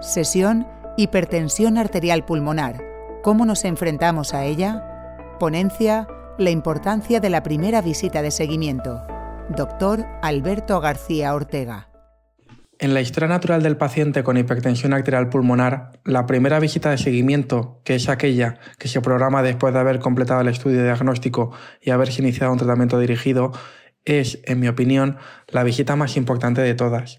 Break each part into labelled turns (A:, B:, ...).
A: Sesión Hipertensión arterial pulmonar. ¿Cómo nos enfrentamos a ella? Ponencia La importancia de la primera visita de seguimiento. Doctor Alberto García Ortega.
B: En la historia natural del paciente con hipertensión arterial pulmonar, la primera visita de seguimiento, que es aquella que se programa después de haber completado el estudio diagnóstico y haberse iniciado un tratamiento dirigido, es, en mi opinión, la visita más importante de todas.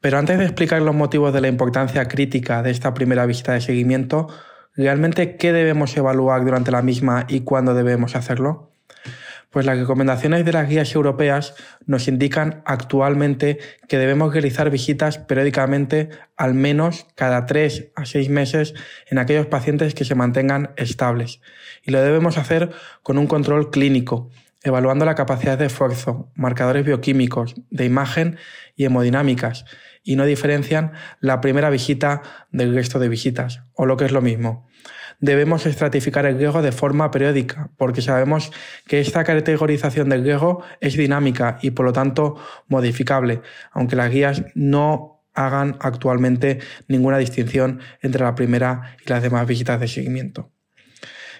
B: Pero antes de explicar los motivos de la importancia crítica de esta primera visita de seguimiento, ¿realmente qué debemos evaluar durante la misma y cuándo debemos hacerlo? Pues las recomendaciones de las guías europeas nos indican actualmente que debemos realizar visitas periódicamente al menos cada 3 a 6 meses en aquellos pacientes que se mantengan estables. Y lo debemos hacer con un control clínico, evaluando la capacidad de esfuerzo, marcadores bioquímicos, de imagen y hemodinámicas, y no diferencian la primera visita del resto de visitas, o lo que es lo mismo, debemos estratificar el griego de forma periódica, porque sabemos que esta categorización del griego es dinámica y por lo tanto modificable, aunque las guías no hagan actualmente ninguna distinción entre la primera y las demás visitas de seguimiento.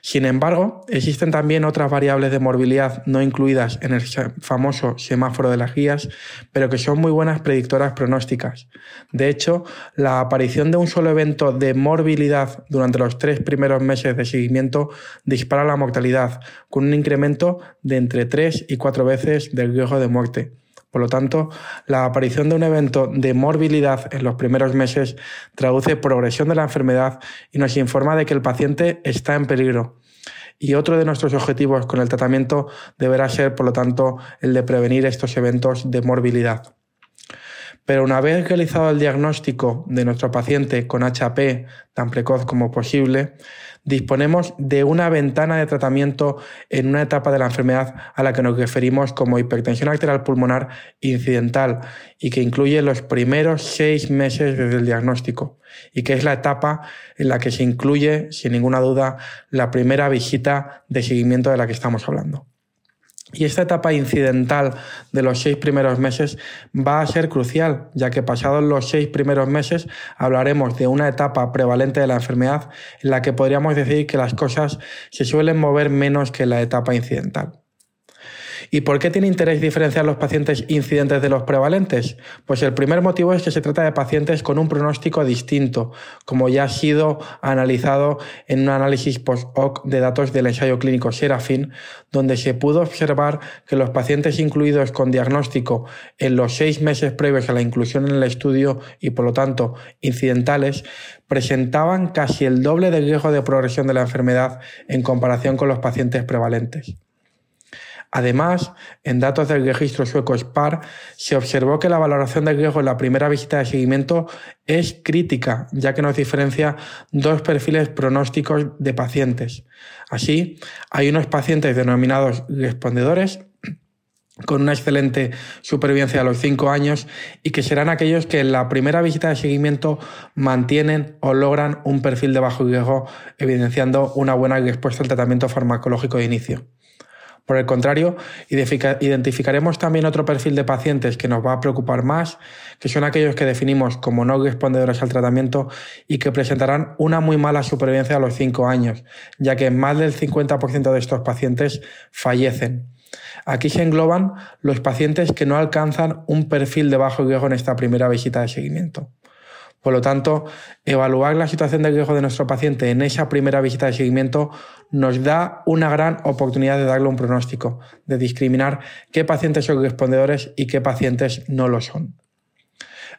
B: Sin embargo, existen también otras variables de morbilidad no incluidas en el famoso semáforo de las guías, pero que son muy buenas predictoras pronósticas. De hecho, la aparición de un solo evento de morbilidad durante los tres primeros meses de seguimiento dispara la mortalidad, con un incremento de entre tres y cuatro veces del riesgo de muerte. Por lo tanto, la aparición de un evento de morbilidad en los primeros meses traduce progresión de la enfermedad y nos informa de que el paciente está en peligro. Y otro de nuestros objetivos con el tratamiento deberá ser, por lo tanto, el de prevenir estos eventos de morbilidad. Pero una vez realizado el diagnóstico de nuestro paciente con HP tan precoz como posible, disponemos de una ventana de tratamiento en una etapa de la enfermedad a la que nos referimos como hipertensión arterial pulmonar incidental y que incluye los primeros seis meses desde el diagnóstico y que es la etapa en la que se incluye, sin ninguna duda, la primera visita de seguimiento de la que estamos hablando. Y esta etapa incidental de los seis primeros meses va a ser crucial, ya que pasados los seis primeros meses hablaremos de una etapa prevalente de la enfermedad en la que podríamos decir que las cosas se suelen mover menos que la etapa incidental. ¿Y por qué tiene interés diferenciar los pacientes incidentes de los prevalentes? Pues el primer motivo es que se trata de pacientes con un pronóstico distinto, como ya ha sido analizado en un análisis post-hoc de datos del ensayo clínico Serafin, donde se pudo observar que los pacientes incluidos con diagnóstico en los seis meses previos a la inclusión en el estudio y por lo tanto incidentales presentaban casi el doble de riesgo de progresión de la enfermedad en comparación con los pacientes prevalentes. Además, en datos del registro sueco SPAR, se observó que la valoración del riesgo en la primera visita de seguimiento es crítica, ya que nos diferencia dos perfiles pronósticos de pacientes. Así, hay unos pacientes denominados respondedores con una excelente supervivencia a los 5 años y que serán aquellos que en la primera visita de seguimiento mantienen o logran un perfil de bajo riesgo, evidenciando una buena respuesta al tratamiento farmacológico de inicio. Por el contrario, identificaremos también otro perfil de pacientes que nos va a preocupar más, que son aquellos que definimos como no respondedores al tratamiento y que presentarán una muy mala supervivencia a los 5 años, ya que más del 50% de estos pacientes fallecen. Aquí se engloban los pacientes que no alcanzan un perfil de bajo riesgo en esta primera visita de seguimiento. Por lo tanto, evaluar la situación de riesgo de nuestro paciente en esa primera visita de seguimiento nos da una gran oportunidad de darle un pronóstico, de discriminar qué pacientes son respondedores y qué pacientes no lo son.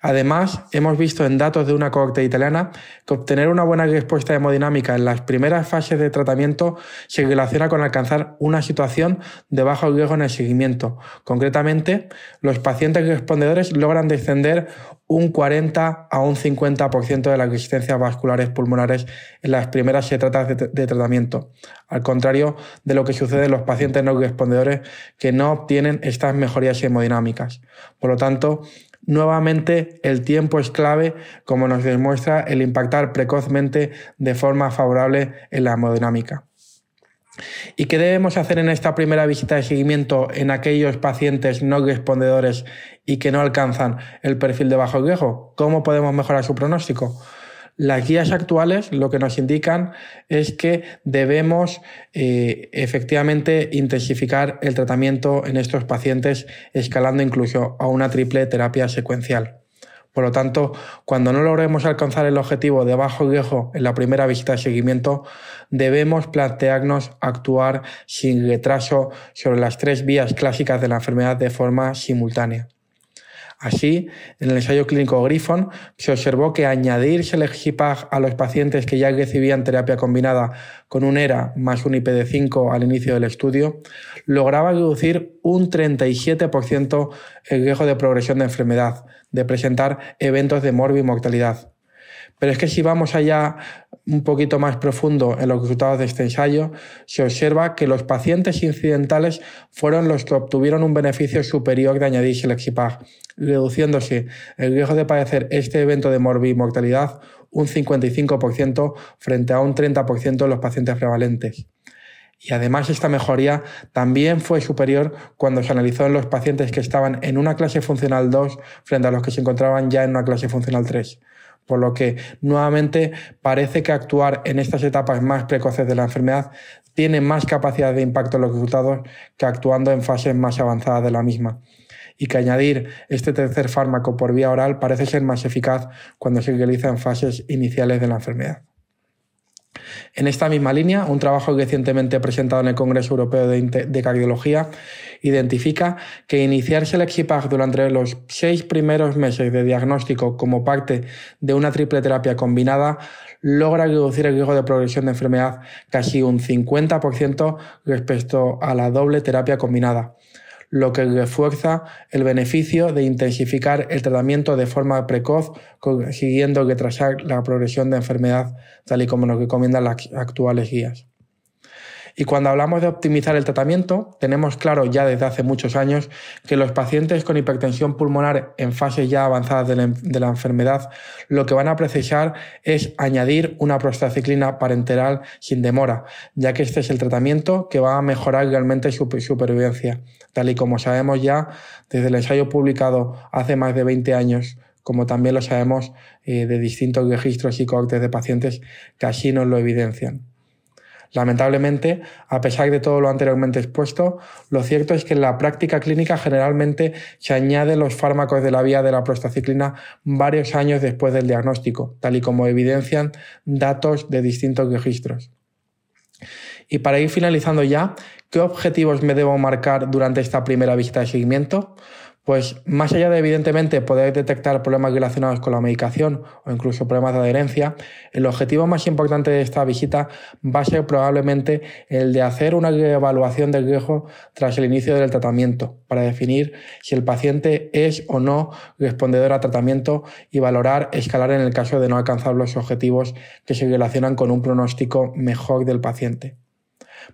B: Además, hemos visto en datos de una cohorte italiana que obtener una buena respuesta hemodinámica en las primeras fases de tratamiento se relaciona con alcanzar una situación de bajo riesgo en el seguimiento. Concretamente, los pacientes respondedores logran descender un 40 a un 50% de las resistencias vasculares pulmonares en las primeras etapas de, de, tratamiento, al contrario de lo que sucede en los pacientes no respondedores que no obtienen estas mejorías hemodinámicas. Por lo tanto, Nuevamente, el tiempo es clave, como nos demuestra el impactar precozmente de forma favorable en la hemodinámica. ¿Y qué debemos hacer en esta primera visita de seguimiento en aquellos pacientes no respondedores y que no alcanzan el perfil de bajo riesgo? ¿Cómo podemos mejorar su pronóstico? Las guías actuales lo que nos indican es que debemos eh, efectivamente intensificar el tratamiento en estos pacientes escalando incluso a una triple terapia secuencial. Por lo tanto, cuando no logremos alcanzar el objetivo de bajo riesgo en la primera visita de seguimiento, debemos plantearnos actuar sin retraso sobre las tres vías clásicas de la enfermedad de forma simultánea. Así, en el ensayo clínico Griffon se observó que añadir Selegipag a los pacientes que ya recibían terapia combinada con un ERA más un IPD5 al inicio del estudio lograba reducir un 37% el riesgo de progresión de enfermedad, de presentar eventos de morbimortalidad. Pero es que si vamos allá un poquito más profundo en los resultados de este ensayo, se observa que los pacientes incidentales fueron los que obtuvieron un beneficio superior de añadir Selexipag, reduciéndose el riesgo de padecer este evento de morbimortalidad un 55% frente a un 30% en los pacientes prevalentes. Y además esta mejoría también fue superior cuando se analizó en los pacientes que estaban en una clase funcional 2 frente a los que se encontraban ya en una clase funcional 3 por lo que nuevamente parece que actuar en estas etapas más precoces de la enfermedad tiene más capacidad de impacto en los resultados que actuando en fases más avanzadas de la misma y que añadir este tercer fármaco por vía oral parece ser más eficaz cuando se realiza en fases iniciales de la enfermedad. En esta misma línea, un trabajo recientemente presentado en el Congreso Europeo de, Cardiología identifica que iniciar Selexipag durante los seis primeros meses de diagnóstico como parte de una triple terapia combinada logra reducir el riesgo de progresión de enfermedad casi un 50% respecto a la doble terapia combinada lo que refuerza el beneficio de intensificar el tratamiento de forma precoz, consiguiendo retrasar la progresión de enfermedad, tal y como nos recomiendan las actuales guías. Y cuando hablamos de optimizar el tratamiento, tenemos claro ya desde hace muchos años que los pacientes con hipertensión pulmonar en fases ya avanzadas de la, enfermedad lo que van a precisar es añadir una prostaciclina parenteral sin demora, ya que este es el tratamiento que va a mejorar realmente su supervivencia, tal y como sabemos ya desde el ensayo publicado hace más de 20 años como también lo sabemos eh, de distintos registros y cohortes de pacientes que así nos lo evidencian. Lamentablemente, a pesar de todo lo anteriormente expuesto, lo cierto es que en la práctica clínica generalmente se añaden los fármacos de la vía de la prostaciclina varios años después del diagnóstico, tal y como evidencian datos de distintos registros. Y para ir finalizando ya, ¿qué objetivos me debo marcar durante esta primera visita de seguimiento? Pues más allá de evidentemente poder detectar problemas relacionados con la medicación o incluso problemas de adherencia, el objetivo más importante de esta visita va a ser probablemente el de hacer una evaluación del riesgo tras el inicio del tratamiento para definir si el paciente es o no respondedor a tratamiento y valorar escalar en el caso de no alcanzar los objetivos que se relacionan con un pronóstico mejor del paciente.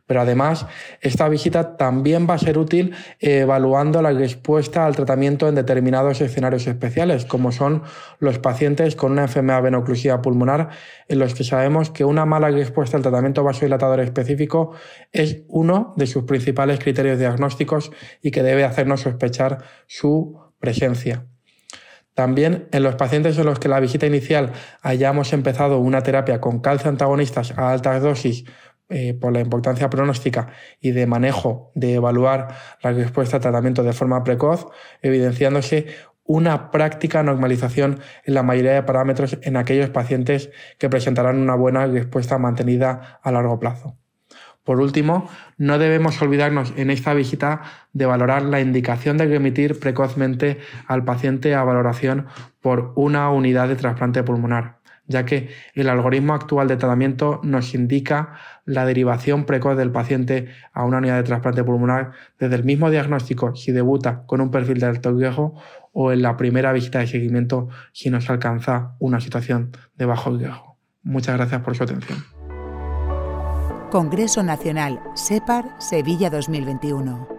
B: Pero además, esta visita también va a ser útil evaluando la respuesta al tratamiento en determinados escenarios especiales, como son los pacientes con una enfermedad venoclusiva pulmonar, en los que sabemos que una mala respuesta al tratamiento vasodilatador específico es uno de sus principales criterios diagnósticos y que debe hacernos sospechar su presencia. También en los pacientes en los que la visita inicial hayamos empezado una terapia con calcio antagonistas a altas dosis eh, por la importancia pronóstica y de manejo de evaluar la respuesta a tratamiento de forma precoz, evidenciándose una práctica normalización en la mayoría de parámetros en aquellos pacientes que presentarán una buena respuesta mantenida a largo plazo. Por último, no debemos olvidarnos en esta visita de valorar la indicación de remitir precozmente al paciente a valoración por una unidad de trasplante pulmonar ya que el algoritmo actual de tratamiento nos indica la derivación precoz del paciente a una unidad de trasplante pulmonar desde el mismo diagnóstico si debuta con un perfil de alto riesgo o en la primera visita de seguimiento si nos alcanza una situación de bajo riesgo. Muchas gracias por su atención.
A: Congreso Nacional SEPAR Sevilla 2021.